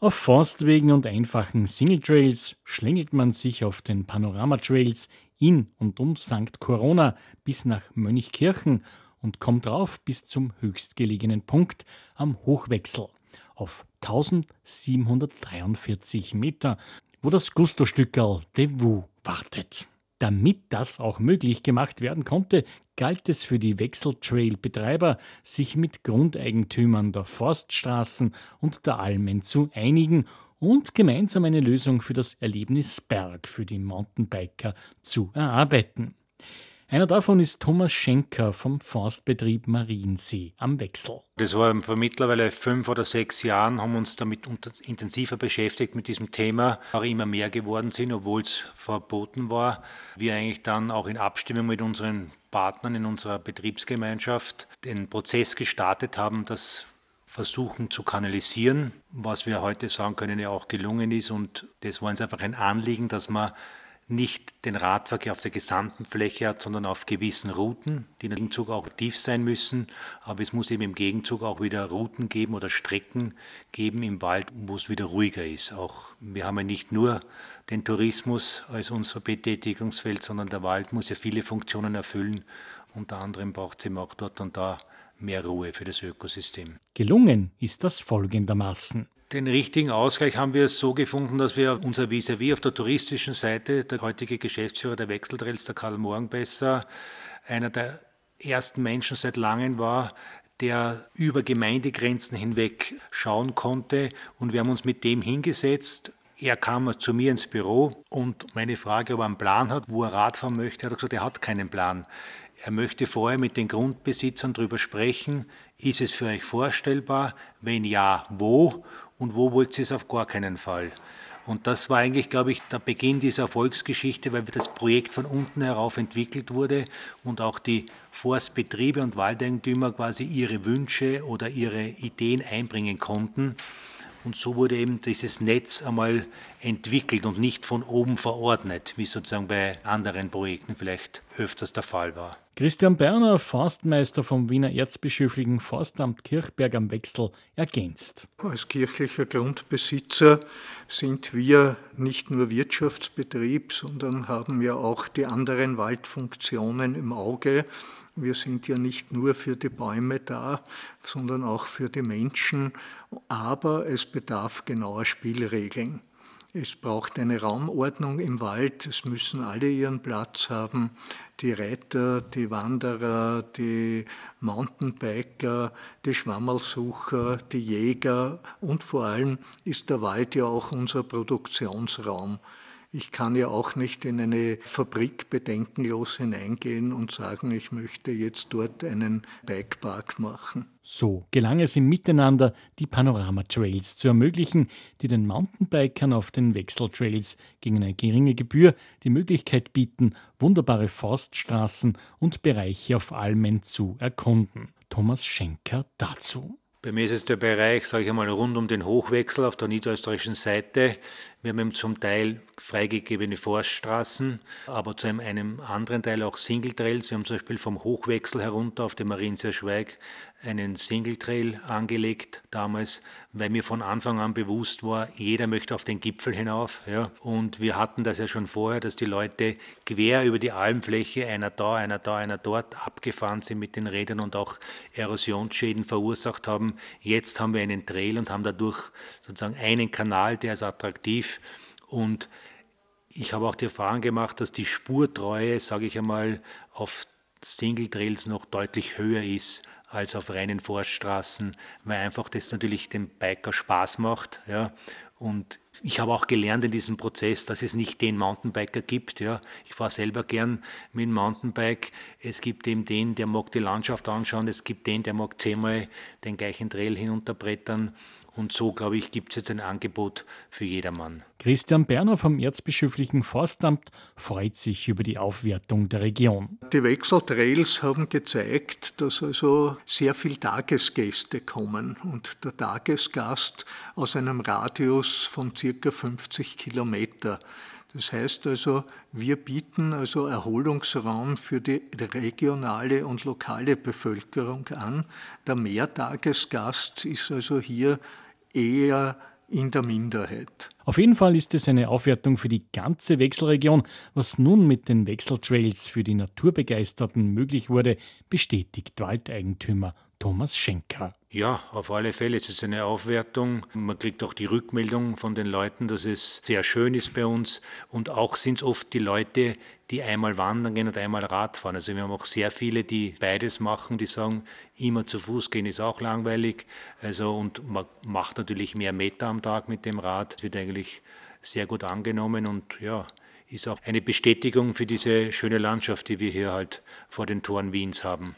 Auf Forstwegen und einfachen Singletrails schlängelt man sich auf den Panoramatrails in und um St. Corona bis nach Mönchkirchen und kommt rauf bis zum höchstgelegenen Punkt am Hochwechsel auf 1743 Meter, wo das Gusto-Stückerl de Vue wartet. Damit das auch möglich gemacht werden konnte, galt es für die Wechseltrail-Betreiber, sich mit Grundeigentümern der Forststraßen und der Almen zu einigen und gemeinsam eine Lösung für das Erlebnis Berg für die Mountainbiker zu erarbeiten. Einer davon ist Thomas Schenker vom Forstbetrieb Mariensee am Wechsel. Das war vor mittlerweile fünf oder sechs Jahren, haben uns damit intensiver beschäftigt mit diesem Thema, auch immer mehr geworden sind, obwohl es verboten war. Wir eigentlich dann auch in Abstimmung mit unseren Partnern in unserer Betriebsgemeinschaft den Prozess gestartet haben, das versuchen zu kanalisieren, was wir heute sagen können, ja auch gelungen ist. Und das war uns einfach ein Anliegen, dass man nicht den Radverkehr auf der gesamten Fläche hat, sondern auf gewissen Routen, die im Gegenzug auch tief sein müssen. Aber es muss eben im Gegenzug auch wieder Routen geben oder Strecken geben im Wald, wo es wieder ruhiger ist. Auch wir haben ja nicht nur den Tourismus als unser Betätigungsfeld, sondern der Wald muss ja viele Funktionen erfüllen. Unter anderem braucht es eben auch dort und da mehr Ruhe für das Ökosystem. Gelungen ist das folgendermaßen. Den richtigen Ausgleich haben wir so gefunden, dass wir unser Vis-à-vis -vis auf der touristischen Seite, der heutige Geschäftsführer der Wechseltrails, der Karl Morgenbesser, einer der ersten Menschen seit langem war, der über Gemeindegrenzen hinweg schauen konnte. Und wir haben uns mit dem hingesetzt. Er kam zu mir ins Büro und meine Frage, ob er einen Plan hat, wo er Radfahren möchte, hat er gesagt, er hat keinen Plan. Er möchte vorher mit den Grundbesitzern darüber sprechen, ist es für euch vorstellbar? Wenn ja, wo? Und wo wollt ihr es auf gar keinen Fall. Und das war eigentlich, glaube ich, der Beginn dieser Erfolgsgeschichte, weil das Projekt von unten herauf entwickelt wurde und auch die Forstbetriebe und Waldeigentümer quasi ihre Wünsche oder ihre Ideen einbringen konnten. Und so wurde eben dieses Netz einmal entwickelt und nicht von oben verordnet, wie sozusagen bei anderen Projekten vielleicht öfters der Fall war. Christian Berner, Forstmeister vom Wiener Erzbischöflichen Forstamt Kirchberg am Wechsel, ergänzt. Als kirchlicher Grundbesitzer sind wir nicht nur Wirtschaftsbetrieb, sondern haben ja auch die anderen Waldfunktionen im Auge. Wir sind ja nicht nur für die Bäume da, sondern auch für die Menschen. Aber es bedarf genauer Spielregeln. Es braucht eine Raumordnung im Wald. Es müssen alle ihren Platz haben. Die Reiter, die Wanderer, die Mountainbiker, die Schwammerlsucher, die Jäger und vor allem ist der Wald ja auch unser Produktionsraum. Ich kann ja auch nicht in eine Fabrik bedenkenlos hineingehen und sagen, ich möchte jetzt dort einen Bikepark machen. So gelang es im Miteinander, die Panorama-Trails zu ermöglichen, die den Mountainbikern auf den Wechseltrails gegen eine geringe Gebühr die Möglichkeit bieten, wunderbare Forststraßen und Bereiche auf Almen zu erkunden. Thomas Schenker dazu. Bei mir ist es der Bereich, sage ich einmal, rund um den Hochwechsel auf der niederösterreichischen Seite. Wir haben zum Teil freigegebene Forststraßen, aber zu einem, einem anderen Teil auch Single Trails. Wir haben zum Beispiel vom Hochwechsel herunter auf dem Marienser Schweig einen Single Trail angelegt damals, weil mir von Anfang an bewusst war, jeder möchte auf den Gipfel hinauf. Ja. Und wir hatten das ja schon vorher, dass die Leute quer über die Almfläche, einer da, einer da, einer dort, abgefahren sind mit den Rädern und auch Erosionsschäden verursacht haben. Jetzt haben wir einen Trail und haben dadurch sozusagen einen Kanal, der ist attraktiv und ich habe auch die Erfahrung gemacht, dass die Spurtreue, sage ich einmal, auf Single Trails noch deutlich höher ist als auf reinen Forststraßen, weil einfach das natürlich dem Biker Spaß macht. Ja. Und ich habe auch gelernt in diesem Prozess, dass es nicht den Mountainbiker gibt. Ja. Ich fahre selber gern mit dem Mountainbike. Es gibt eben den, der mag die Landschaft anschauen. Es gibt den, der mag zehnmal den gleichen Trail hinunterbrettern. Und so, glaube ich, gibt es jetzt ein Angebot für jedermann. Christian Berner vom Erzbischöflichen Forstamt freut sich über die Aufwertung der Region. Die Wechseltrails haben gezeigt, dass also sehr viele Tagesgäste kommen und der Tagesgast aus einem Radius von circa 50 Kilometer. Das heißt also, wir bieten also Erholungsraum für die regionale und lokale Bevölkerung an. Der Mehrtagesgast ist also hier eher in der Minderheit. Auf jeden Fall ist es eine Aufwertung für die ganze Wechselregion. Was nun mit den Wechseltrails für die Naturbegeisterten möglich wurde, bestätigt Waldeigentümer Thomas Schenker. Ja, auf alle Fälle. Es ist eine Aufwertung. Man kriegt auch die Rückmeldung von den Leuten, dass es sehr schön ist bei uns. Und auch sind es oft die Leute, die einmal wandern gehen und einmal Radfahren. Also wir haben auch sehr viele, die beides machen, die sagen, immer zu Fuß gehen ist auch langweilig. Also und man macht natürlich mehr Meter am Tag mit dem Rad. Das wird eigentlich sehr gut angenommen und ja, ist auch eine Bestätigung für diese schöne Landschaft, die wir hier halt vor den Toren Wiens haben.